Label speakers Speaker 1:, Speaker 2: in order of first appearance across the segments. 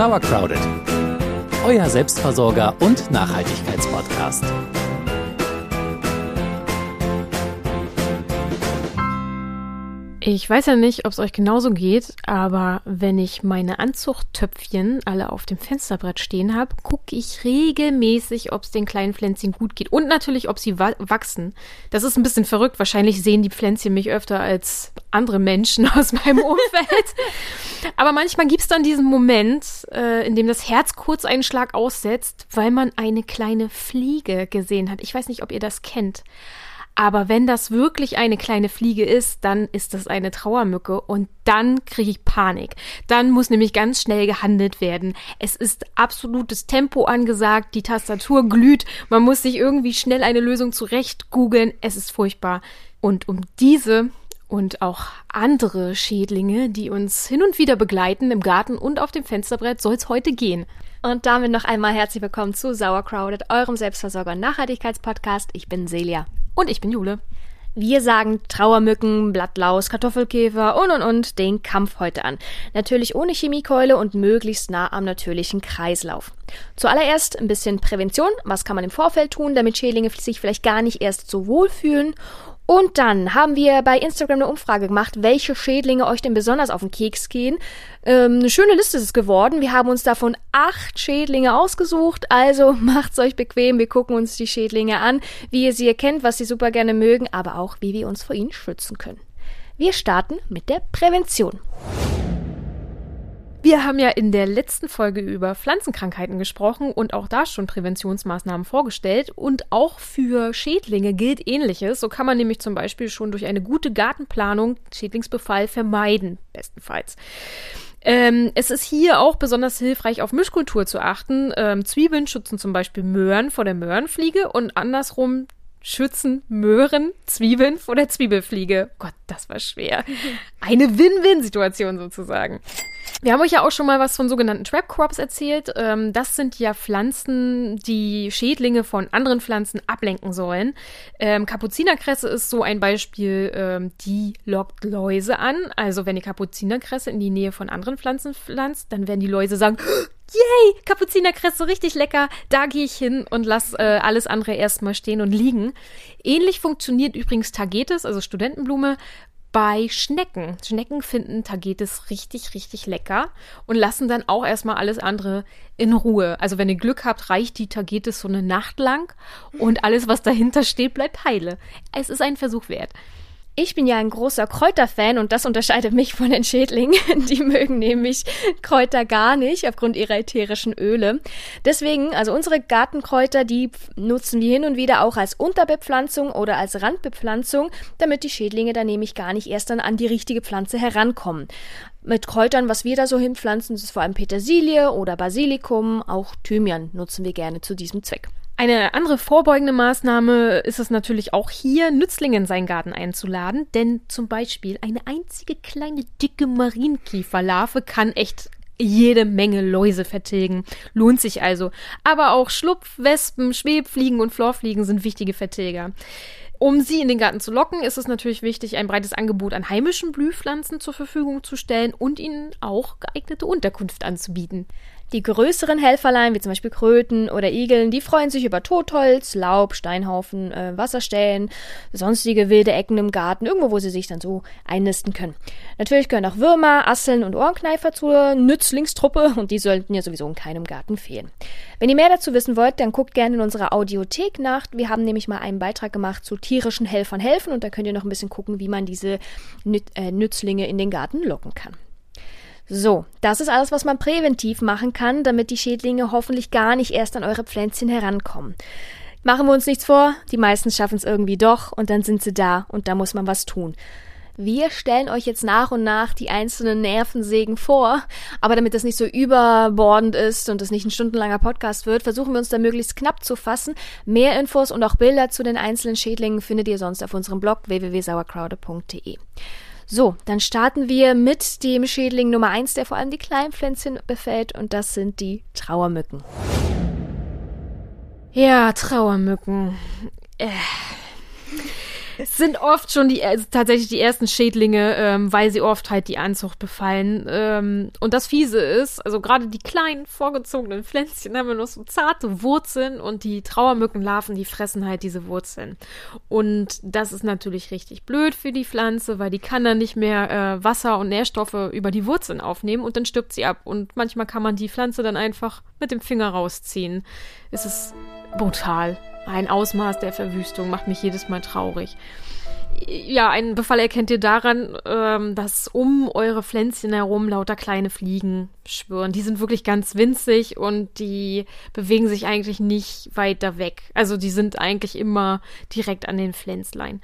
Speaker 1: Sauercrowded, euer Selbstversorger und Nachhaltigkeitspodcast.
Speaker 2: Ich weiß ja nicht, ob es euch genauso geht, aber wenn ich meine Anzuchttöpfchen alle auf dem Fensterbrett stehen habe, gucke ich regelmäßig, ob es den kleinen Pflänzchen gut geht und natürlich, ob sie wa wachsen. Das ist ein bisschen verrückt. Wahrscheinlich sehen die Pflänzchen mich öfter als andere Menschen aus meinem Umfeld. aber manchmal gibt es dann diesen Moment, äh, in dem das Herz kurz einen Schlag aussetzt, weil man eine kleine Fliege gesehen hat. Ich weiß nicht, ob ihr das kennt. Aber wenn das wirklich eine kleine Fliege ist, dann ist das eine Trauermücke und dann kriege ich Panik. Dann muss nämlich ganz schnell gehandelt werden. Es ist absolutes Tempo angesagt, die Tastatur glüht, man muss sich irgendwie schnell eine Lösung zurecht googeln. Es ist furchtbar. Und um diese und auch andere Schädlinge, die uns hin und wieder begleiten im Garten und auf dem Fensterbrett, soll es heute gehen.
Speaker 3: Und damit noch einmal herzlich willkommen zu Sauercrowded, eurem Selbstversorger- Nachhaltigkeitspodcast. Ich bin Celia.
Speaker 2: Und ich bin Jule.
Speaker 3: Wir sagen Trauermücken, Blattlaus, Kartoffelkäfer und und und den Kampf heute an. Natürlich ohne Chemiekeule und möglichst nah am natürlichen Kreislauf. Zuallererst ein bisschen Prävention. Was kann man im Vorfeld tun, damit Schädlinge sich vielleicht gar nicht erst so wohlfühlen? Und dann haben wir bei Instagram eine Umfrage gemacht, welche Schädlinge euch denn besonders auf den Keks gehen. Ähm, eine schöne Liste ist es geworden. Wir haben uns davon acht Schädlinge ausgesucht. Also macht's euch bequem. Wir gucken uns die Schädlinge an, wie ihr sie erkennt, was sie super gerne mögen, aber auch wie wir uns vor ihnen schützen können. Wir starten mit der Prävention.
Speaker 2: Wir haben ja in der letzten Folge über Pflanzenkrankheiten gesprochen und auch da schon Präventionsmaßnahmen vorgestellt. Und auch für Schädlinge gilt ähnliches. So kann man nämlich zum Beispiel schon durch eine gute Gartenplanung Schädlingsbefall vermeiden, bestenfalls. Ähm, es ist hier auch besonders hilfreich, auf Mischkultur zu achten. Ähm, Zwiebeln schützen zum Beispiel Möhren vor der Möhrenfliege und andersrum schützen Möhren Zwiebeln vor der Zwiebelfliege. Gott, das war schwer. Eine Win-Win-Situation sozusagen. Wir haben euch ja auch schon mal was von sogenannten Trap Crops erzählt. Ähm, das sind ja Pflanzen, die Schädlinge von anderen Pflanzen ablenken sollen. Ähm, Kapuzinerkresse ist so ein Beispiel, ähm, die lockt Läuse an. Also wenn ihr Kapuzinerkresse in die Nähe von anderen Pflanzen pflanzt, dann werden die Läuse sagen, Yay, Kapuzinerkresse, richtig lecker. Da gehe ich hin und lass äh, alles andere erstmal stehen und liegen. Ähnlich funktioniert übrigens Tagetes, also Studentenblume, bei Schnecken. Schnecken finden Tagetes richtig, richtig lecker und lassen dann auch erstmal alles andere in Ruhe. Also wenn ihr Glück habt, reicht die Tagetes so eine Nacht lang und alles, was dahinter steht, bleibt heile. Es ist ein Versuch wert.
Speaker 3: Ich bin ja ein großer Kräuterfan und das unterscheidet mich von den Schädlingen. Die mögen nämlich Kräuter gar nicht aufgrund ihrer ätherischen Öle. Deswegen, also unsere Gartenkräuter, die nutzen wir hin und wieder auch als Unterbepflanzung oder als Randbepflanzung, damit die Schädlinge dann nämlich gar nicht erst dann an die richtige Pflanze herankommen. Mit Kräutern, was wir da so hinpflanzen, ist vor allem Petersilie oder Basilikum, auch Thymian nutzen wir gerne zu diesem Zweck.
Speaker 2: Eine andere vorbeugende Maßnahme ist es natürlich auch hier, Nützlinge in seinen Garten einzuladen, denn zum Beispiel eine einzige kleine dicke Marienkieferlarve kann echt jede Menge Läuse vertilgen. Lohnt sich also. Aber auch Schlupfwespen, Schwebfliegen und Florfliegen sind wichtige Vertilger. Um sie in den Garten zu locken, ist es natürlich wichtig, ein breites Angebot an heimischen Blühpflanzen zur Verfügung zu stellen und ihnen auch geeignete Unterkunft anzubieten.
Speaker 3: Die größeren Helferlein, wie zum Beispiel Kröten oder Igeln, die freuen sich über Totholz, Laub, Steinhaufen, äh, Wasserstellen, sonstige wilde Ecken im Garten, irgendwo, wo sie sich dann so einnisten können. Natürlich gehören auch Würmer, Asseln und Ohrenkneifer zur Nützlingstruppe und die sollten ja sowieso in keinem Garten fehlen. Wenn ihr mehr dazu wissen wollt, dann guckt gerne in unserer Audiothek nach. Wir haben nämlich mal einen Beitrag gemacht zu tierischen Helfern helfen und da könnt ihr noch ein bisschen gucken, wie man diese äh, Nützlinge in den Garten locken kann. So, das ist alles, was man präventiv machen kann, damit die Schädlinge hoffentlich gar nicht erst an eure Pflänzchen herankommen. Machen wir uns nichts vor, die meisten schaffen es irgendwie doch und dann sind sie da und da muss man was tun. Wir stellen euch jetzt nach und nach die einzelnen Nervensägen vor, aber damit das nicht so überbordend ist und es nicht ein stundenlanger Podcast wird, versuchen wir uns da möglichst knapp zu fassen. Mehr Infos und auch Bilder zu den einzelnen Schädlingen findet ihr sonst auf unserem Blog www.sauerkraude.de. So, dann starten wir mit dem Schädling Nummer eins, der vor allem die kleinen Pflänzchen befällt, und das sind die Trauermücken.
Speaker 2: Ja, Trauermücken. Äh. Es sind oft schon die, also tatsächlich die ersten Schädlinge, ähm, weil sie oft halt die Anzucht befallen. Ähm, und das Fiese ist, also gerade die kleinen, vorgezogenen Pflänzchen haben noch so zarte Wurzeln und die Trauermückenlarven, die fressen halt diese Wurzeln. Und das ist natürlich richtig blöd für die Pflanze, weil die kann dann nicht mehr äh, Wasser und Nährstoffe über die Wurzeln aufnehmen und dann stirbt sie ab. Und manchmal kann man die Pflanze dann einfach mit dem Finger rausziehen. Es ist brutal. Ein Ausmaß der Verwüstung macht mich jedes Mal traurig. Ja, einen Befall erkennt ihr daran, ähm, dass um eure Pflänzchen herum lauter kleine Fliegen schwirren. Die sind wirklich ganz winzig und die bewegen sich eigentlich nicht weiter weg. Also die sind eigentlich immer direkt an den Pflänzlein.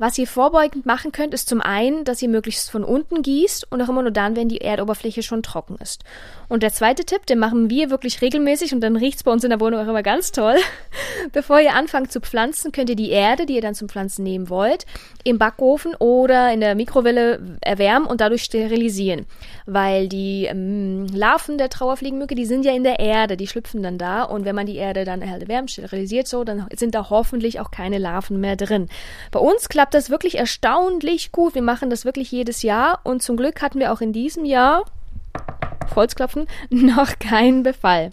Speaker 3: Was ihr vorbeugend machen könnt, ist zum einen, dass ihr möglichst von unten gießt und auch immer nur dann, wenn die Erdoberfläche schon trocken ist. Und der zweite Tipp, den machen wir wirklich regelmäßig und dann riecht's bei uns in der Wohnung auch immer ganz toll. Bevor ihr anfangt zu pflanzen, könnt ihr die Erde, die ihr dann zum Pflanzen nehmen wollt, im Backofen oder in der Mikrowelle erwärmen und dadurch sterilisieren. Weil die ähm, Larven der Trauerfliegenmücke, die sind ja in der Erde, die schlüpfen dann da und wenn man die Erde dann erwärmt, sterilisiert so, dann sind da hoffentlich auch keine Larven mehr drin. Bei uns klappt das wirklich erstaunlich gut. Wir machen das wirklich jedes Jahr und zum Glück hatten wir auch in diesem Jahr Holzklopfen, noch kein Befall.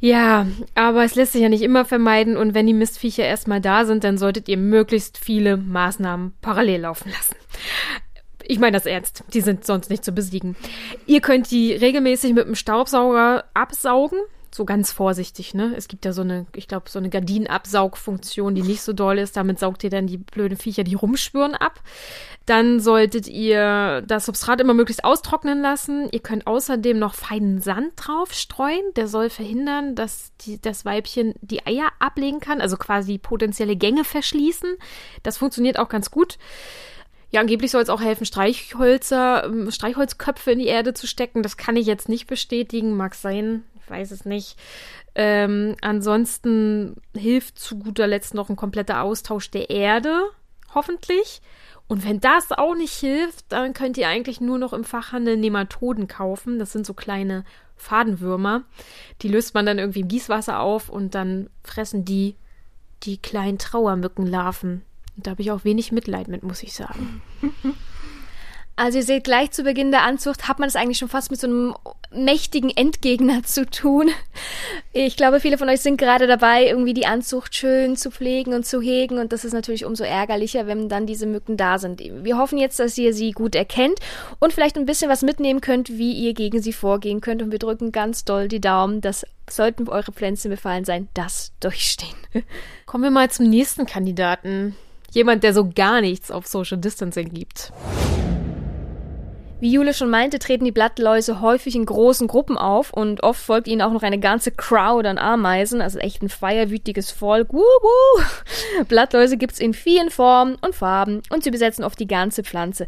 Speaker 2: Ja, aber es lässt sich ja nicht immer vermeiden und wenn die Mistviecher erstmal da sind, dann solltet ihr möglichst viele Maßnahmen parallel laufen lassen. Ich meine das ernst, die sind sonst nicht zu besiegen. Ihr könnt die regelmäßig mit dem Staubsauger absaugen, so ganz vorsichtig, ne? Es gibt ja so eine, ich glaube, so eine Gardinenabsaugfunktion, die nicht so doll ist. Damit saugt ihr dann die blöden Viecher, die rumspüren, ab. Dann solltet ihr das Substrat immer möglichst austrocknen lassen. Ihr könnt außerdem noch feinen Sand drauf streuen. Der soll verhindern, dass die, das Weibchen die Eier ablegen kann, also quasi potenzielle Gänge verschließen. Das funktioniert auch ganz gut. Ja, angeblich soll es auch helfen, Streichhölzer, ähm, Streichholzköpfe in die Erde zu stecken. Das kann ich jetzt nicht bestätigen, mag sein weiß es nicht. Ähm, ansonsten hilft zu guter Letzt noch ein kompletter Austausch der Erde, hoffentlich. Und wenn das auch nicht hilft, dann könnt ihr eigentlich nur noch im Fachhandel Nematoden kaufen. Das sind so kleine Fadenwürmer. Die löst man dann irgendwie im Gießwasser auf und dann fressen die die kleinen Trauermückenlarven. Und da habe ich auch wenig Mitleid mit, muss ich sagen.
Speaker 3: Also ihr seht, gleich zu Beginn der Anzucht hat man es eigentlich schon fast mit so einem mächtigen Endgegner zu tun. Ich glaube, viele von euch sind gerade dabei, irgendwie die Anzucht schön zu pflegen und zu hegen und das ist natürlich umso ärgerlicher, wenn dann diese Mücken da sind. Wir hoffen jetzt, dass ihr sie gut erkennt und vielleicht ein bisschen was mitnehmen könnt, wie ihr gegen sie vorgehen könnt und wir drücken ganz doll die Daumen, dass sollten eure Pflänzchen befallen sein, das durchstehen.
Speaker 2: Kommen wir mal zum nächsten Kandidaten. Jemand, der so gar nichts auf Social Distancing gibt.
Speaker 3: Wie Jule schon meinte, treten die Blattläuse häufig in großen Gruppen auf und oft folgt ihnen auch noch eine ganze Crowd an Ameisen, also echt ein feierwütiges Volk. Wuhu! Blattläuse gibt's in vielen Formen und Farben und sie besetzen oft die ganze Pflanze.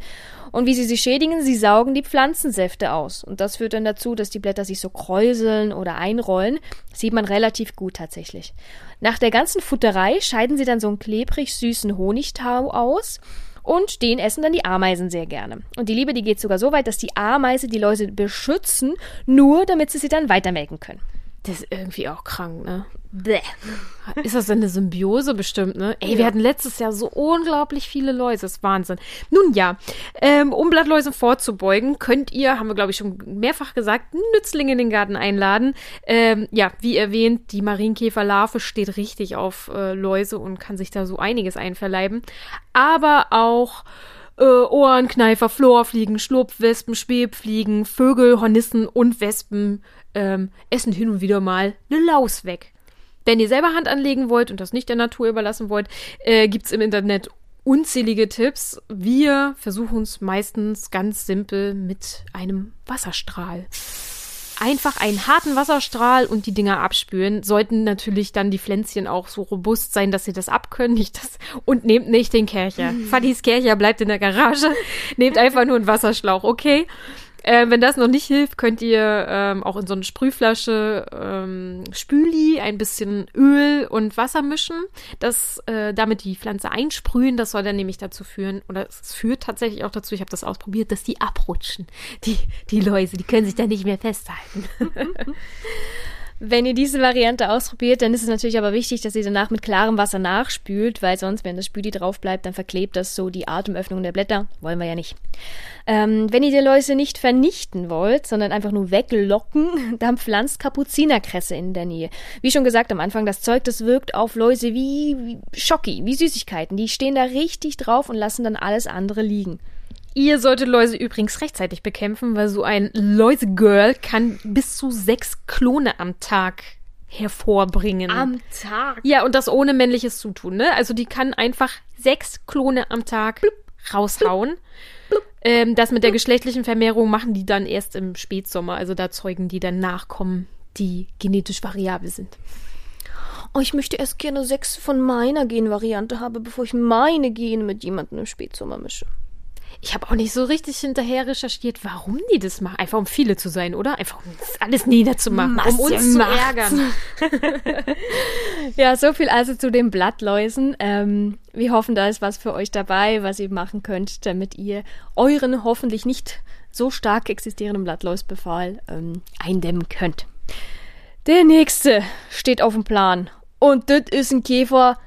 Speaker 3: Und wie sie sie schädigen, sie saugen die Pflanzensäfte aus. Und das führt dann dazu, dass die Blätter sich so kräuseln oder einrollen. Sieht man relativ gut tatsächlich. Nach der ganzen Futterei scheiden sie dann so einen klebrig süßen Honigtau aus. Und den essen dann die Ameisen sehr gerne. Und die Liebe, die geht sogar so weit, dass die Ameise die Läuse beschützen, nur damit sie sie dann weitermelken können.
Speaker 2: Das ist irgendwie auch krank, ne? Bäh. Ist das denn eine Symbiose bestimmt, ne? Ey, ja. wir hatten letztes Jahr so unglaublich viele Läuse. Das ist Wahnsinn. Nun ja, ähm, um Blattläusen vorzubeugen, könnt ihr, haben wir glaube ich schon mehrfach gesagt, Nützlinge in den Garten einladen. Ähm, ja, wie erwähnt, die Marienkäferlarve steht richtig auf äh, Läuse und kann sich da so einiges einverleiben. Aber auch äh, Ohrenkneifer, Florfliegen, Schlupfwespen, Schwebfliegen, Vögel, Hornissen und Wespen ähm, essen hin und wieder mal eine Laus weg. Wenn ihr selber Hand anlegen wollt und das nicht der Natur überlassen wollt, äh, gibt's im Internet unzählige Tipps. Wir versuchen es meistens ganz simpel mit einem Wasserstrahl. Einfach einen harten Wasserstrahl und die Dinger abspülen. Sollten natürlich dann die Pflänzchen auch so robust sein, dass sie das abkönnen. Nicht das, und nehmt nicht den Kercher. Mhm. Fadis Kercher bleibt in der Garage. nehmt einfach nur einen Wasserschlauch, okay? Äh, wenn das noch nicht hilft, könnt ihr ähm, auch in so eine Sprühflasche ähm, Spüli ein bisschen Öl und Wasser mischen, das äh, damit die Pflanze einsprühen. Das soll dann nämlich dazu führen, oder es führt tatsächlich auch dazu, ich habe das ausprobiert, dass die abrutschen. Die, die Läuse, die können sich da nicht mehr festhalten.
Speaker 3: Wenn ihr diese Variante ausprobiert, dann ist es natürlich aber wichtig, dass ihr danach mit klarem Wasser nachspült, weil sonst, wenn das Spüli drauf bleibt, dann verklebt das so die Atemöffnung der Blätter. Wollen wir ja nicht. Ähm, wenn ihr die Läuse nicht vernichten wollt, sondern einfach nur weglocken, dann pflanzt Kapuzinerkresse in der Nähe. Wie schon gesagt am Anfang, das Zeug, das wirkt auf Läuse wie, wie Schocki, wie Süßigkeiten. Die stehen da richtig drauf und lassen dann alles andere liegen.
Speaker 2: Ihr solltet Läuse übrigens rechtzeitig bekämpfen, weil so ein Läusegirl kann bis zu sechs Klone am Tag hervorbringen.
Speaker 3: Am Tag?
Speaker 2: Ja, und das ohne männliches Zutun, ne? Also die kann einfach sechs Klone am Tag blub, raushauen. Blub, ähm, das mit der geschlechtlichen Vermehrung machen die dann erst im Spätsommer. Also da zeugen die dann Nachkommen, die genetisch variabel sind.
Speaker 3: Oh, ich möchte erst gerne sechs von meiner Genvariante haben, bevor ich meine Gene mit jemandem im Spätsommer mische.
Speaker 2: Ich habe auch nicht so richtig hinterher recherchiert, warum die das machen. Einfach um viele zu sein, oder? Einfach um alles niederzumachen,
Speaker 3: Masse
Speaker 2: um uns
Speaker 3: macht's.
Speaker 2: zu ärgern.
Speaker 3: Ja, so viel also zu den Blattläusen. Ähm, wir hoffen, da ist was für euch dabei, was ihr machen könnt, damit ihr euren hoffentlich nicht so stark existierenden Blattläusbefall ähm, eindämmen könnt. Der nächste steht auf dem Plan. Und das ist ein Käfer,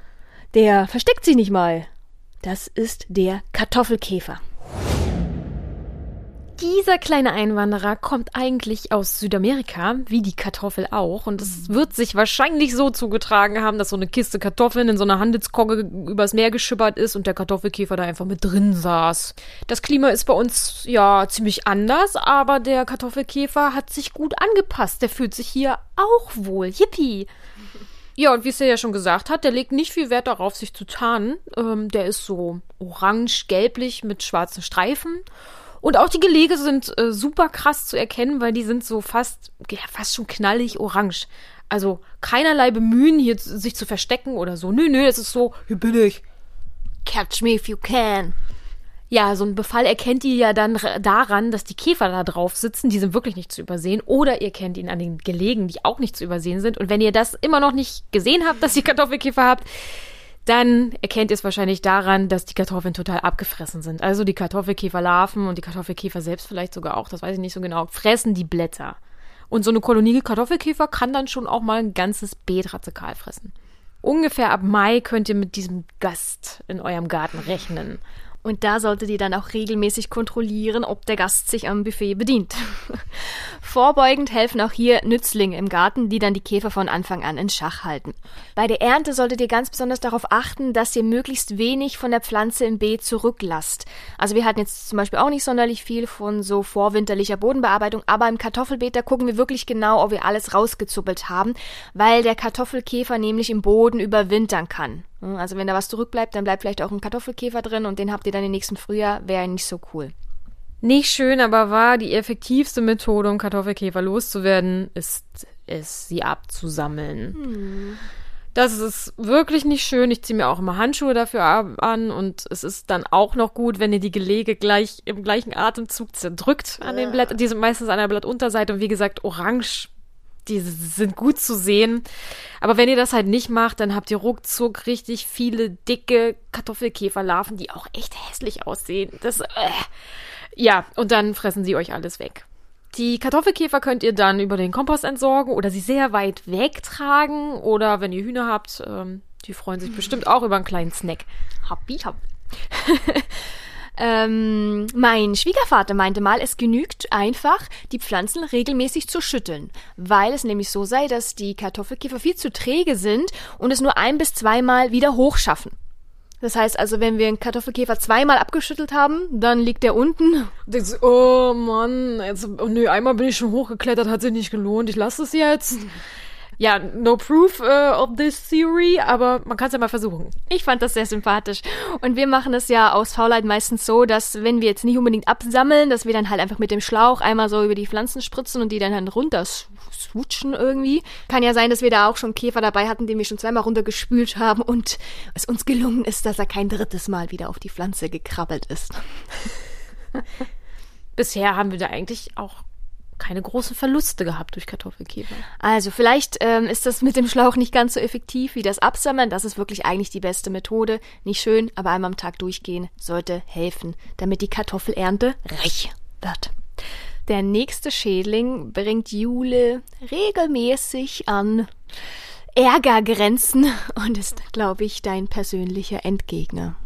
Speaker 3: der versteckt sich nicht mal. Das ist der Kartoffelkäfer.
Speaker 2: Dieser kleine Einwanderer kommt eigentlich aus Südamerika, wie die Kartoffel auch. Und es wird sich wahrscheinlich so zugetragen haben, dass so eine Kiste Kartoffeln in so einer Handelskogge übers Meer geschippert ist und der Kartoffelkäfer da einfach mit drin saß. Das Klima ist bei uns ja ziemlich anders, aber der Kartoffelkäfer hat sich gut angepasst. Der fühlt sich hier auch wohl. Yippie! Ja, und wie es ja schon gesagt hat, der legt nicht viel Wert darauf, sich zu tarnen. Ähm, der ist so orange-gelblich mit schwarzen Streifen. Und auch die Gelege sind äh, super krass zu erkennen, weil die sind so fast, ja, fast schon knallig orange. Also keinerlei Bemühen, hier sich zu verstecken oder so. Nö, nö, es ist so, hier bin ich.
Speaker 3: Catch me if you can.
Speaker 2: Ja, so ein Befall erkennt ihr ja dann daran, dass die Käfer da drauf sitzen. Die sind wirklich nicht zu übersehen. Oder ihr kennt ihn an den Gelegen, die auch nicht zu übersehen sind. Und wenn ihr das immer noch nicht gesehen habt, dass ihr Kartoffelkäfer habt, dann erkennt ihr es wahrscheinlich daran, dass die Kartoffeln total abgefressen sind. Also die Kartoffelkäferlarven und die Kartoffelkäfer selbst vielleicht sogar auch, das weiß ich nicht so genau, fressen die Blätter. Und so eine Kolonie Kartoffelkäfer kann dann schon auch mal ein ganzes Beet radikal fressen. Ungefähr ab Mai könnt ihr mit diesem Gast in eurem Garten rechnen.
Speaker 3: Und da solltet ihr dann auch regelmäßig kontrollieren, ob der Gast sich am Buffet bedient. Vorbeugend helfen auch hier Nützlinge im Garten, die dann die Käfer von Anfang an in Schach halten. Bei der Ernte solltet ihr ganz besonders darauf achten, dass ihr möglichst wenig von der Pflanze im Beet zurücklasst. Also wir hatten jetzt zum Beispiel auch nicht sonderlich viel von so vorwinterlicher Bodenbearbeitung, aber im Kartoffelbeet, da gucken wir wirklich genau, ob wir alles rausgezuppelt haben, weil der Kartoffelkäfer nämlich im Boden überwintern kann. Also wenn da was zurückbleibt, dann bleibt vielleicht auch ein Kartoffelkäfer drin und den habt ihr dann im nächsten Frühjahr, wäre nicht so cool.
Speaker 2: Nicht schön, aber wahr, die effektivste Methode, um Kartoffelkäfer loszuwerden, ist es, sie abzusammeln. Das ist wirklich nicht schön. Ich ziehe mir auch immer Handschuhe dafür an und es ist dann auch noch gut, wenn ihr die Gelege gleich im gleichen Atemzug zerdrückt an den Blättern. Die sind meistens an der Blattunterseite und wie gesagt orange. Die sind gut zu sehen. Aber wenn ihr das halt nicht macht, dann habt ihr ruckzuck richtig viele dicke Kartoffelkäferlarven, die auch echt hässlich aussehen. Das, äh, ja, und dann fressen sie euch alles weg. Die Kartoffelkäfer könnt ihr dann über den Kompost entsorgen oder sie sehr weit wegtragen. Oder wenn ihr Hühner habt, ähm, die freuen sich bestimmt auch über einen kleinen Snack.
Speaker 3: Happy, happy. ähm, mein Schwiegervater meinte mal, es genügt einfach, die Pflanzen regelmäßig zu schütteln, weil es nämlich so sei, dass die Kartoffelkäfer viel zu träge sind und es nur ein bis zweimal wieder hochschaffen. Das heißt also, wenn wir einen Kartoffelkäfer zweimal abgeschüttelt haben, dann liegt er unten.
Speaker 2: Du, oh Mann, jetzt, oh nö, einmal bin ich schon hochgeklettert, hat sich nicht gelohnt, ich lasse es jetzt. Ja, no proof uh, of this theory, aber man kann es ja mal versuchen.
Speaker 3: Ich fand das sehr sympathisch. Und wir machen es ja aus Faulheit meistens so, dass wenn wir jetzt nicht unbedingt absammeln, dass wir dann halt einfach mit dem Schlauch einmal so über die Pflanzen spritzen und die dann, dann runter swutschen irgendwie. Kann ja sein, dass wir da auch schon Käfer dabei hatten, den wir schon zweimal runtergespült haben und es uns gelungen ist, dass er kein drittes Mal wieder auf die Pflanze gekrabbelt ist.
Speaker 2: Bisher haben wir da eigentlich auch keine großen Verluste gehabt durch Kartoffelkäfer.
Speaker 3: Also vielleicht ähm, ist das mit dem Schlauch nicht ganz so effektiv wie das Absammeln. Das ist wirklich eigentlich die beste Methode. Nicht schön, aber einmal am Tag durchgehen sollte helfen, damit die Kartoffelernte reich wird. Der nächste Schädling bringt Jule regelmäßig an Ärgergrenzen und ist, glaube ich, dein persönlicher Endgegner.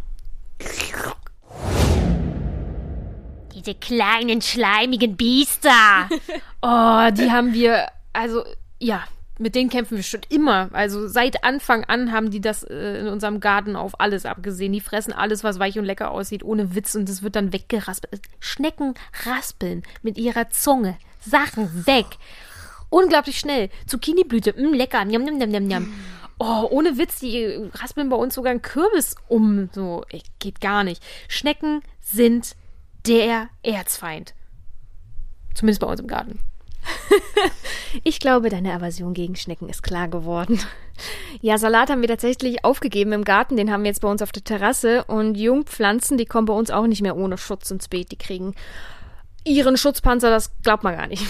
Speaker 2: Diese kleinen, schleimigen Biester. oh, die haben wir, also, ja, mit denen kämpfen wir schon immer. Also seit Anfang an haben die das äh, in unserem Garten auf alles abgesehen. Die fressen alles, was weich und lecker aussieht, ohne Witz und das wird dann weggeraspelt. Schnecken raspeln mit ihrer Zunge Sachen weg. Unglaublich schnell. Zucchini-Blüte, mh, lecker, njam, njam, njam, njam. Oh, ohne Witz, die raspeln bei uns sogar einen Kürbis um. So, geht gar nicht. Schnecken sind der Erzfeind. Zumindest bei uns im Garten.
Speaker 3: ich glaube, deine Aversion gegen Schnecken ist klar geworden. Ja, Salat haben wir tatsächlich aufgegeben im Garten. Den haben wir jetzt bei uns auf der Terrasse. Und Jungpflanzen, die kommen bei uns auch nicht mehr ohne Schutz ins Beet. Die kriegen ihren Schutzpanzer, das glaubt man gar nicht.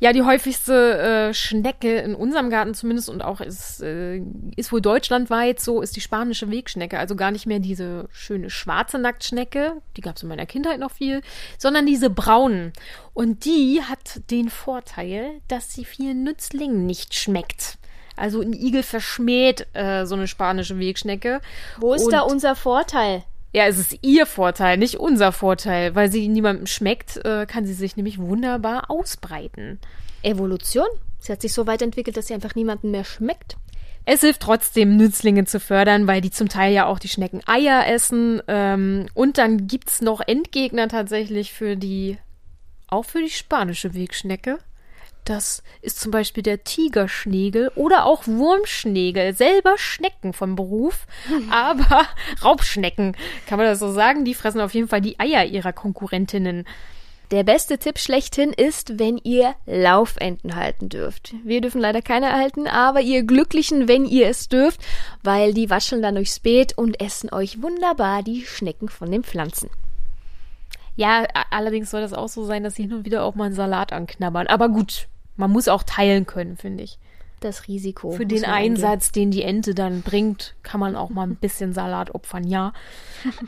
Speaker 2: Ja, die häufigste äh, Schnecke in unserem Garten zumindest und auch ist, äh, ist wohl deutschlandweit so, ist die spanische Wegschnecke. Also gar nicht mehr diese schöne schwarze Nacktschnecke, die gab es in meiner Kindheit noch viel, sondern diese braunen. Und die hat den Vorteil, dass sie vielen Nützlingen nicht schmeckt. Also ein Igel verschmäht äh, so eine spanische Wegschnecke.
Speaker 3: Wo ist und da unser Vorteil?
Speaker 2: Ja, es ist ihr Vorteil, nicht unser Vorteil. Weil sie niemandem schmeckt, äh, kann sie sich nämlich wunderbar ausbreiten.
Speaker 3: Evolution? Sie hat sich so weit entwickelt, dass sie einfach niemandem mehr schmeckt.
Speaker 2: Es hilft trotzdem, Nützlinge zu fördern, weil die zum Teil ja auch die Schnecken Eier essen. Ähm, und dann gibt's noch Endgegner tatsächlich für die, auch für die spanische Wegschnecke. Das ist zum Beispiel der Tigerschnegel oder auch Wurmschnegel. Selber Schnecken vom Beruf, aber Raubschnecken, kann man das so sagen? Die fressen auf jeden Fall die Eier ihrer Konkurrentinnen.
Speaker 3: Der beste Tipp schlechthin ist, wenn ihr Laufenten halten dürft. Wir dürfen leider keine erhalten, aber ihr Glücklichen, wenn ihr es dürft, weil die wascheln dann durchs Beet und essen euch wunderbar die Schnecken von den Pflanzen.
Speaker 2: Ja, allerdings soll das auch so sein, dass sie hin und wieder auch mal einen Salat anknabbern. Aber gut, man muss auch teilen können, finde ich.
Speaker 3: Das Risiko.
Speaker 2: Für den Einsatz, den die Ente dann bringt, kann man auch mal ein bisschen Salat opfern, ja.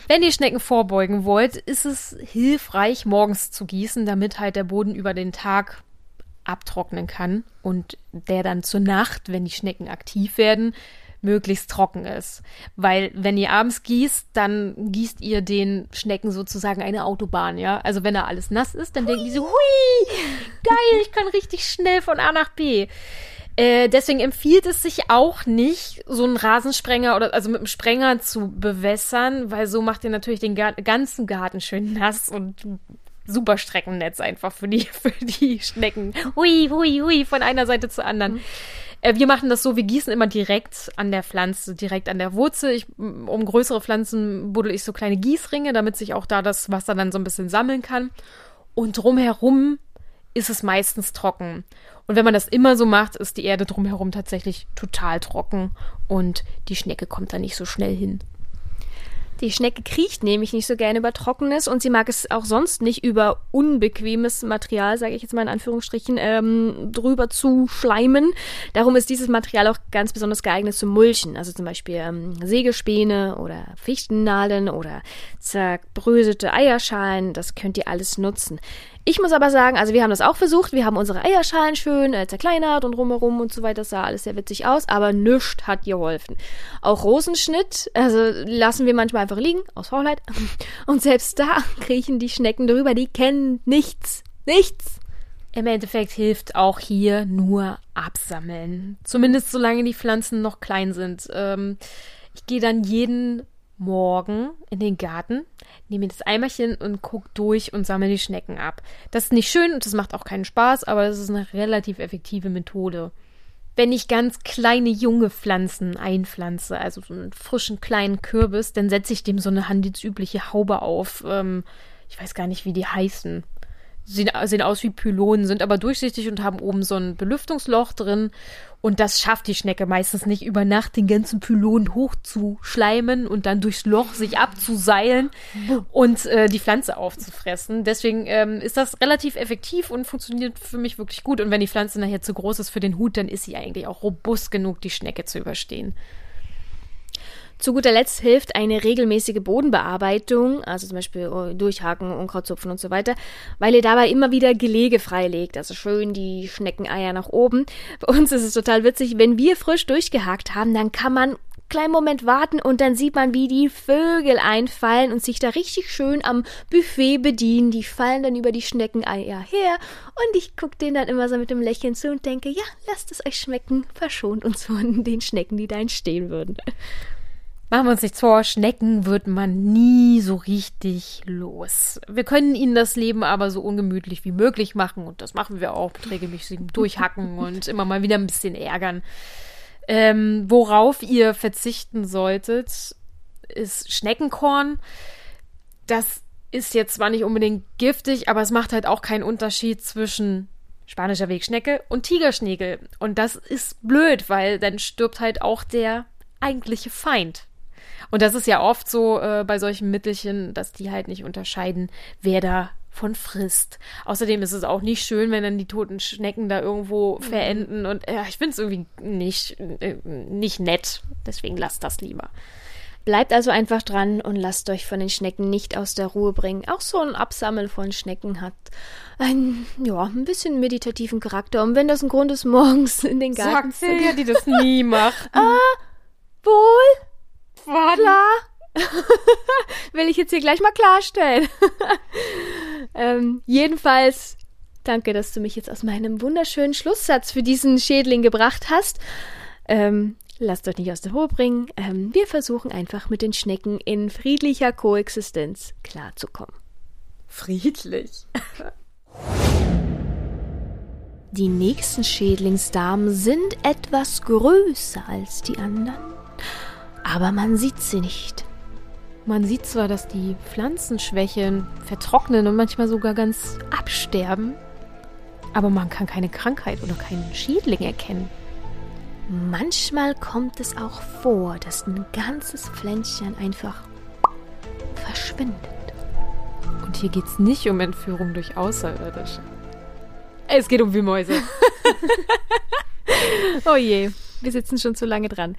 Speaker 2: Wenn ihr Schnecken vorbeugen wollt, ist es hilfreich, morgens zu gießen, damit halt der Boden über den Tag abtrocknen kann und der dann zur Nacht, wenn die Schnecken aktiv werden, möglichst trocken ist. Weil wenn ihr abends gießt, dann gießt ihr den Schnecken sozusagen eine Autobahn, ja. Also wenn da alles nass ist, dann denken die so, hui, geil, ich kann richtig schnell von A nach B. Äh, deswegen empfiehlt es sich auch nicht, so einen Rasensprenger oder also mit einem Sprenger zu bewässern, weil so macht ihr natürlich den ganzen Garten schön nass und super Streckennetz einfach für die, für die Schnecken. Hui, hui, hui, von einer Seite zur anderen. Mhm. Äh, wir machen das so, wir gießen immer direkt an der Pflanze, direkt an der Wurzel. Ich, um größere Pflanzen buddel ich so kleine Gießringe, damit sich auch da das Wasser dann so ein bisschen sammeln kann. Und drumherum ist es meistens trocken. Und wenn man das immer so macht, ist die Erde drumherum tatsächlich total trocken und die Schnecke kommt da nicht so schnell hin.
Speaker 3: Die Schnecke kriecht nämlich nicht so gerne über Trockenes und sie mag es auch sonst nicht über unbequemes Material, sage ich jetzt mal in Anführungsstrichen, ähm, drüber zu schleimen. Darum ist dieses Material auch ganz besonders geeignet zum Mulchen. Also zum Beispiel ähm, Sägespäne oder Fichtennadeln oder zerbröselte Eierschalen. Das könnt ihr alles nutzen. Ich muss aber sagen, also wir haben das auch versucht. Wir haben unsere Eierschalen schön äh, zerkleinert und rumherum und so weiter. Das sah alles sehr witzig aus, aber nichts hat geholfen. Auch Rosenschnitt, also lassen wir manchmal einfach liegen, aus Faulheit. Und selbst da kriechen die Schnecken drüber, die kennen nichts. Nichts.
Speaker 2: Im Endeffekt hilft auch hier nur absammeln. Zumindest solange die Pflanzen noch klein sind. Ähm, ich gehe dann jeden Morgen in den Garten, nehme das Eimerchen und gucke durch und sammle die Schnecken ab. Das ist nicht schön und das macht auch keinen Spaß, aber das ist eine relativ effektive Methode. Wenn ich ganz kleine junge Pflanzen einpflanze, also so einen frischen kleinen Kürbis, dann setze ich dem so eine handelsübliche Haube auf. Ähm, ich weiß gar nicht, wie die heißen sehen, sehen aus wie Pylonen, sind aber durchsichtig und haben oben so ein Belüftungsloch drin. Und das schafft die Schnecke meistens nicht über Nacht den ganzen Pylon hochzuschleimen und dann durchs Loch sich abzuseilen und äh, die Pflanze aufzufressen. Deswegen ähm, ist das relativ effektiv und funktioniert für mich wirklich gut. Und wenn die Pflanze nachher zu groß ist für den Hut, dann ist sie eigentlich auch robust genug, die Schnecke zu überstehen.
Speaker 3: Zu guter Letzt hilft eine regelmäßige Bodenbearbeitung, also zum Beispiel oh, durchhaken, Unkrautzupfen und so weiter, weil ihr dabei immer wieder Gelege freilegt, also schön die Schneckeneier nach oben. Bei uns ist es total witzig, wenn wir frisch durchgehakt haben, dann kann man kleinen Moment warten und dann sieht man, wie die Vögel einfallen und sich da richtig schön am Buffet bedienen. Die fallen dann über die Schneckeneier her und ich gucke denen dann immer so mit dem Lächeln zu und denke, ja, lasst es euch schmecken, verschont uns von den Schnecken, die da entstehen würden.
Speaker 2: Machen wir uns nichts vor, Schnecken wird man nie so richtig los. Wir können ihnen das Leben aber so ungemütlich wie möglich machen und das machen wir auch regelmäßig durchhacken und immer mal wieder ein bisschen ärgern. Ähm, worauf ihr verzichten solltet, ist Schneckenkorn. Das ist jetzt zwar nicht unbedingt giftig, aber es macht halt auch keinen Unterschied zwischen spanischer Wegschnecke und Tigerschnägel. Und das ist blöd, weil dann stirbt halt auch der eigentliche Feind. Und das ist ja oft so äh, bei solchen Mittelchen, dass die halt nicht unterscheiden, wer da von frisst. Außerdem ist es auch nicht schön, wenn dann die toten Schnecken da irgendwo mhm. verenden und äh, ich finde es irgendwie nicht, äh, nicht nett. Deswegen lasst das lieber.
Speaker 3: Bleibt also einfach dran und lasst euch von den Schnecken nicht aus der Ruhe bringen. Auch so ein Absammeln von Schnecken hat ein, ja, ein bisschen meditativen Charakter. Und wenn das ein Grund ist, morgens in den Garten
Speaker 2: Sagt zu gehen. die das nie macht.
Speaker 3: ah, wohl? Wann? Klar. Will ich jetzt hier gleich mal klarstellen. ähm, jedenfalls, danke, dass du mich jetzt aus meinem wunderschönen Schlusssatz für diesen Schädling gebracht hast. Ähm, lasst euch nicht aus der Ruhe bringen. Ähm, wir versuchen einfach mit den Schnecken in friedlicher Koexistenz klarzukommen.
Speaker 2: Friedlich.
Speaker 3: Die nächsten Schädlingsdamen sind etwas größer als die anderen, aber man sieht sie nicht.
Speaker 2: Man sieht zwar, dass die Pflanzen schwächeln, vertrocknen und manchmal sogar ganz absterben, aber man kann keine Krankheit oder keinen Schädling erkennen.
Speaker 3: Manchmal kommt es auch vor, dass ein ganzes Pflänzchen einfach verschwindet.
Speaker 2: Und hier geht es nicht um Entführung durch Außerirdische. Es geht um Wühlmäuse.
Speaker 3: oh je, wir sitzen schon zu lange dran.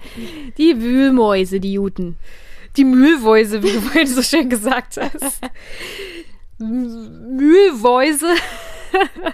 Speaker 3: Die Wühlmäuse, die Juten
Speaker 2: die Mühlmäuse, wie du vorhin so schön gesagt hast. Mühlmäuse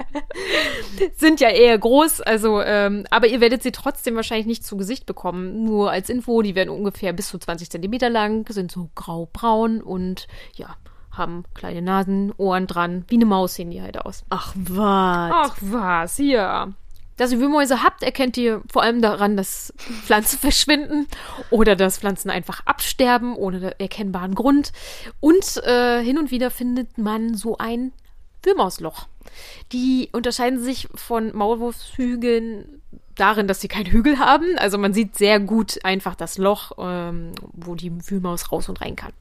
Speaker 2: sind ja eher groß, also, ähm, aber ihr werdet sie trotzdem wahrscheinlich nicht zu Gesicht bekommen. Nur als Info, die werden ungefähr bis zu 20 Zentimeter lang, sind so grau-braun und ja, haben kleine Nasen, Ohren dran. Wie eine Maus sehen die halt aus.
Speaker 3: Ach was.
Speaker 2: Ach was, hier dass ihr Wühlmäuse habt, erkennt ihr vor allem daran, dass Pflanzen verschwinden oder dass Pflanzen einfach absterben ohne erkennbaren Grund. Und äh, hin und wieder findet man so ein Wühlmausloch. Die unterscheiden sich von Maulwurfshügeln darin, dass sie keinen Hügel haben. Also man sieht sehr gut einfach das Loch, ähm, wo die Wühlmaus raus und rein kann.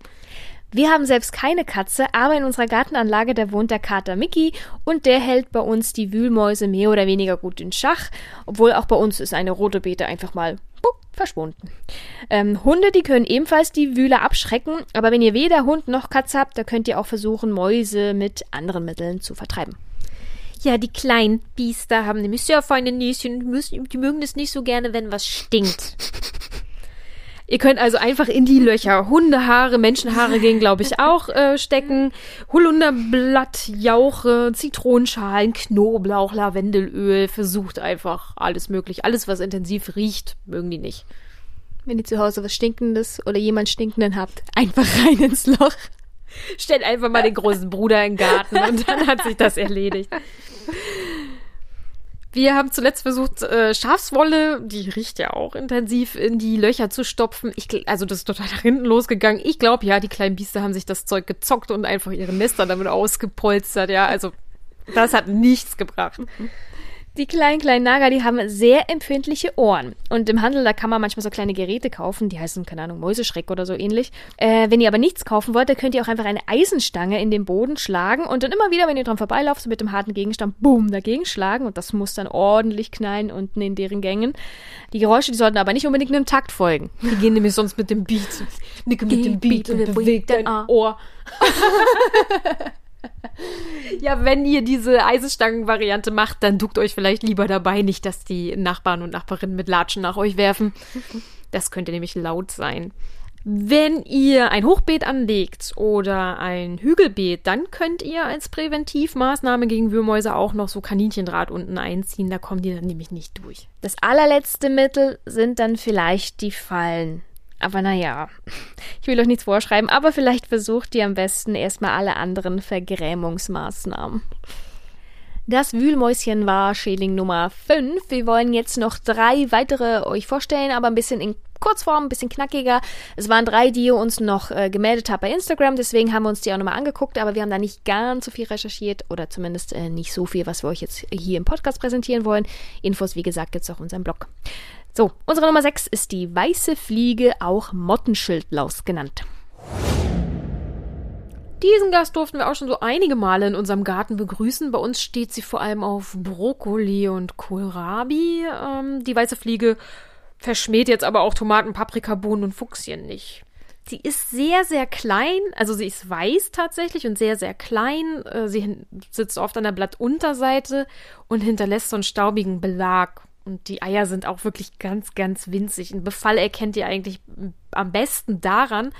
Speaker 3: Wir haben selbst keine Katze, aber in unserer Gartenanlage, da wohnt der Kater Mickey und der hält bei uns die Wühlmäuse mehr oder weniger gut in Schach, obwohl auch bei uns ist eine rote Beete einfach mal bup, verschwunden. Ähm, Hunde, die können ebenfalls die Wühler abschrecken, aber wenn ihr weder Hund noch Katze habt, da könnt ihr auch versuchen, Mäuse mit anderen Mitteln zu vertreiben.
Speaker 2: Ja, die kleinen Biester haben nämlich sehr feine Näschen, die mögen es nicht so gerne, wenn was stinkt. Ihr könnt also einfach in die Löcher Hundehaare, Menschenhaare gehen, glaube ich, auch äh, stecken. Holunderblatt, Jauche, Zitronenschalen, Knoblauch, Lavendelöl. Versucht einfach alles möglich. Alles, was intensiv riecht, mögen die nicht.
Speaker 3: Wenn ihr zu Hause was Stinkendes oder jemand Stinkenden habt, einfach rein ins Loch.
Speaker 2: Stellt einfach mal den großen Bruder in den Garten und dann hat sich das erledigt. Wir haben zuletzt versucht, äh, Schafswolle, die riecht ja auch intensiv, in die Löcher zu stopfen. Ich, also das ist total nach hinten losgegangen. Ich glaube, ja, die kleinen Biester haben sich das Zeug gezockt und einfach ihre Nester damit ausgepolstert. Ja, also das hat nichts gebracht.
Speaker 3: Die kleinen, kleinen Nager, die haben sehr empfindliche Ohren. Und im Handel, da kann man manchmal so kleine Geräte kaufen, die heißen, keine Ahnung, Mäuseschreck oder so ähnlich. Äh, wenn ihr aber nichts kaufen wollt, dann könnt ihr auch einfach eine Eisenstange in den Boden schlagen und dann immer wieder, wenn ihr dran vorbeilauft, so mit dem harten Gegenstand, boom, dagegen schlagen. Und das muss dann ordentlich knallen unten in deren Gängen. Die Geräusche, die sollten aber nicht unbedingt einem Takt folgen.
Speaker 2: Die gehen nämlich sonst mit dem Beat. Nicke mit dem Beat und bewegt dein Ohr. ja, wenn ihr diese Eisenstangen-Variante macht, dann duckt euch vielleicht lieber dabei, nicht, dass die Nachbarn und Nachbarinnen mit Latschen nach euch werfen. Das könnte nämlich laut sein. Wenn ihr ein Hochbeet anlegt oder ein Hügelbeet, dann könnt ihr als Präventivmaßnahme gegen Würmäuse auch noch so Kaninchendraht unten einziehen. Da kommen die dann nämlich nicht durch.
Speaker 3: Das allerletzte Mittel sind dann vielleicht die Fallen. Aber naja, ich will euch nichts vorschreiben, aber vielleicht versucht ihr am besten erstmal alle anderen Vergrämungsmaßnahmen. Das Wühlmäuschen war Schädling Nummer 5. Wir wollen jetzt noch drei weitere euch vorstellen, aber ein bisschen in Kurzform, ein bisschen knackiger. Es waren drei, die ihr uns noch äh, gemeldet habt bei Instagram, deswegen haben wir uns die auch nochmal angeguckt, aber wir haben da nicht ganz so viel recherchiert oder zumindest äh, nicht so viel, was wir euch jetzt hier im Podcast präsentieren wollen. Infos, wie gesagt, gibt's auf unserem Blog. So, unsere Nummer 6 ist die weiße Fliege, auch Mottenschildlaus genannt.
Speaker 2: Diesen Gast durften wir auch schon so einige Male in unserem Garten begrüßen. Bei uns steht sie vor allem auf Brokkoli und Kohlrabi. Ähm, die weiße Fliege verschmäht jetzt aber auch Tomaten, Paprika, Bohnen und Fuchsien nicht. Sie ist sehr, sehr klein, also sie ist weiß tatsächlich und sehr, sehr klein. Äh, sie sitzt oft an der Blattunterseite und hinterlässt so einen staubigen Belag. Und die Eier sind auch wirklich ganz, ganz winzig. Ein Befall erkennt ihr eigentlich am besten daran,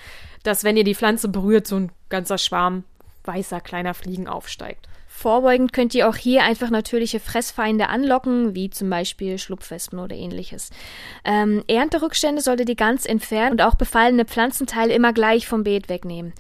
Speaker 2: dass wenn ihr die Pflanze berührt, so ein ganzer Schwarm weißer kleiner Fliegen aufsteigt.
Speaker 3: Vorbeugend könnt ihr auch hier einfach natürliche Fressfeinde anlocken, wie zum Beispiel Schlupfwespen oder ähnliches. Ähm, Ernterückstände solltet ihr ganz entfernen und auch befallene Pflanzenteile immer gleich vom Beet wegnehmen.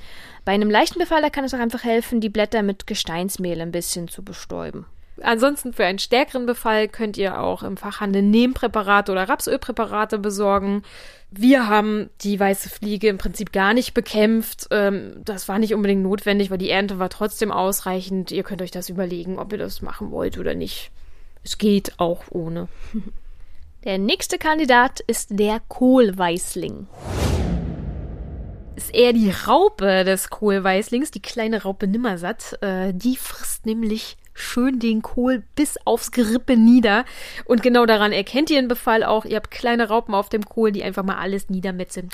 Speaker 3: Bei einem leichten Befall, kann es auch einfach helfen, die Blätter mit Gesteinsmehl ein bisschen zu bestäuben.
Speaker 2: Ansonsten für einen stärkeren Befall könnt ihr auch im Fachhandel Nehmpräparate oder Rapsölpräparate besorgen. Wir haben die weiße Fliege im Prinzip gar nicht bekämpft. Ähm, das war nicht unbedingt notwendig, weil die Ernte war trotzdem ausreichend. Ihr könnt euch das überlegen, ob ihr das machen wollt oder nicht. Es geht auch ohne.
Speaker 3: Der nächste Kandidat ist der Kohlweißling
Speaker 2: ist eher die Raupe des Kohlweißlings, die kleine Raupe Nimmersatt. Äh, die frisst nämlich schön den Kohl bis aufs Gerippe nieder. Und genau daran erkennt ihr den Befall auch. Ihr habt kleine Raupen auf dem Kohl, die einfach mal alles niedermetzeln.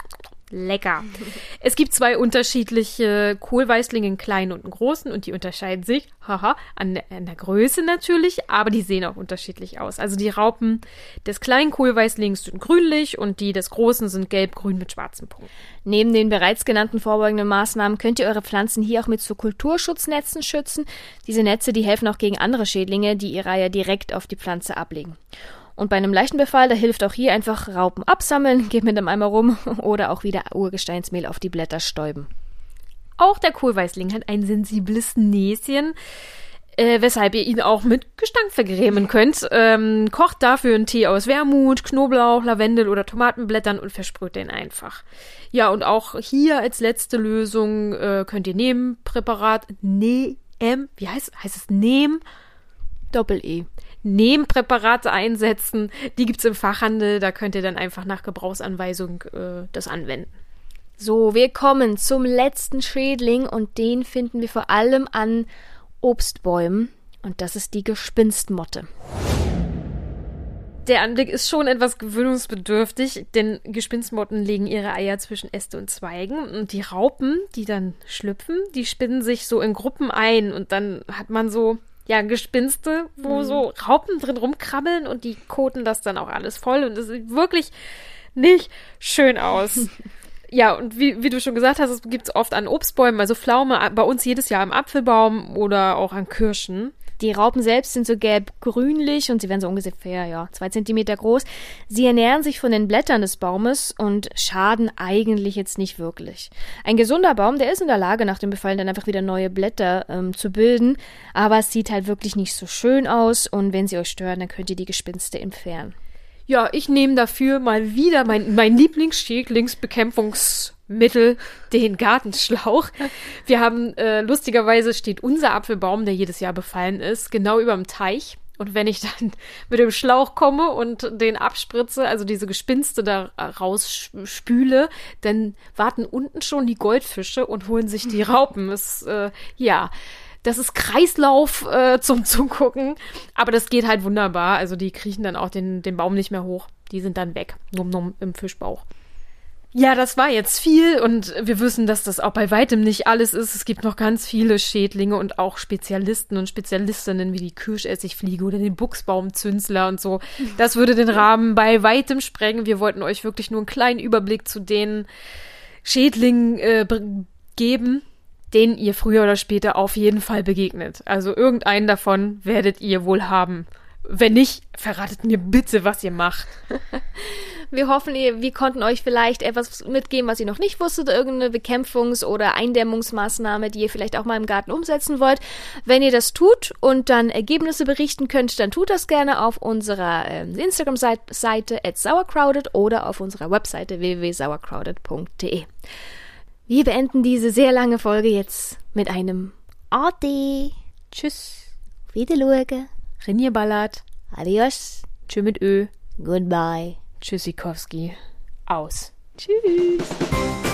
Speaker 2: Lecker. Es gibt zwei unterschiedliche Kohlweißlinge, einen kleinen und einen großen, und die unterscheiden sich, haha, an, an, der Größe natürlich, aber die sehen auch unterschiedlich aus. Also die Raupen des kleinen Kohlweißlings sind grünlich und die des großen sind gelb-grün mit schwarzen Punkten.
Speaker 3: Neben den bereits genannten vorbeugenden Maßnahmen könnt ihr eure Pflanzen hier auch mit so Kulturschutznetzen schützen. Diese Netze, die helfen auch gegen andere Schädlinge, die ihre Eier direkt auf die Pflanze ablegen. Und bei einem leichten Befall, da hilft auch hier einfach Raupen absammeln, geht mit dem Eimer rum oder auch wieder Urgesteinsmehl auf die Blätter stäuben.
Speaker 2: Auch der Kohlweißling hat ein sensibles Näschen, äh, weshalb ihr ihn auch mit Gestank vergrämen könnt. Ähm, kocht dafür einen Tee aus Wermut, Knoblauch, Lavendel oder Tomatenblättern und versprüht den einfach. Ja, und auch hier als letzte Lösung äh, könnt ihr Nehmpräparat, ne, wie heißt, heißt es Nehm?
Speaker 3: Doppel-E.
Speaker 2: Nehmpräparate einsetzen. Die gibt's im Fachhandel. Da könnt ihr dann einfach nach Gebrauchsanweisung äh, das anwenden.
Speaker 3: So, wir kommen zum letzten Schädling und den finden wir vor allem an Obstbäumen. Und das ist die Gespinstmotte.
Speaker 2: Der Anblick ist schon etwas gewöhnungsbedürftig, denn Gespinstmotten legen ihre Eier zwischen Äste und Zweigen und die Raupen, die dann schlüpfen, die spinnen sich so in Gruppen ein und dann hat man so ja, Gespinste, wo mhm. so Raupen drin rumkrabbeln und die koten das dann auch alles voll und es sieht wirklich nicht schön aus. ja, und wie, wie du schon gesagt hast, es gibt es oft an Obstbäumen, also Pflaume, bei uns jedes Jahr im Apfelbaum oder auch an Kirschen.
Speaker 3: Die Raupen selbst sind so gelb-grünlich und sie werden so ungefähr, ja, zwei Zentimeter groß. Sie ernähren sich von den Blättern des Baumes und schaden eigentlich jetzt nicht wirklich. Ein gesunder Baum, der ist in der Lage, nach dem Befallen dann einfach wieder neue Blätter ähm, zu bilden, aber es sieht halt wirklich nicht so schön aus und wenn sie euch stören, dann könnt ihr die Gespinste entfernen.
Speaker 2: Ja, ich nehme dafür mal wieder mein, mein Lieblingsschädlingsbekämpfungs Mittel den Gartenschlauch. Wir haben, äh, lustigerweise steht unser Apfelbaum, der jedes Jahr befallen ist, genau über dem Teich. Und wenn ich dann mit dem Schlauch komme und den abspritze, also diese Gespinste da rausspüle, dann warten unten schon die Goldfische und holen sich die Raupen. Es, äh, ja, das ist Kreislauf äh, zum Zugucken. Aber das geht halt wunderbar. Also die kriechen dann auch den, den Baum nicht mehr hoch. Die sind dann weg. Num, num im Fischbauch. Ja, das war jetzt viel und wir wissen, dass das auch bei weitem nicht alles ist. Es gibt noch ganz viele Schädlinge und auch Spezialisten und Spezialistinnen wie die Kirschessigfliege oder den Buchsbaumzünsler und so. Das würde den Rahmen bei weitem sprengen. Wir wollten euch wirklich nur einen kleinen Überblick zu den Schädling äh, geben, denen ihr früher oder später auf jeden Fall begegnet. Also irgendeinen davon werdet ihr wohl haben. Wenn nicht, verratet mir bitte, was ihr macht.
Speaker 3: Wir hoffen, wir konnten euch vielleicht etwas mitgeben, was ihr noch nicht wusstet, irgendeine Bekämpfungs- oder Eindämmungsmaßnahme, die ihr vielleicht auch mal im Garten umsetzen wollt. Wenn ihr das tut und dann Ergebnisse berichten könnt, dann tut das gerne auf unserer äh, Instagram-Seite at sauercrowded oder auf unserer Webseite www.sauercrowded.de. Wir beenden diese sehr lange Folge jetzt mit einem Ade. Tschüss. Wiederschauen.
Speaker 2: Rinje Ballert.
Speaker 3: Adios.
Speaker 2: Tschö mit Ö.
Speaker 3: Goodbye.
Speaker 2: Tschüssikowski. Aus.
Speaker 3: Tschüss.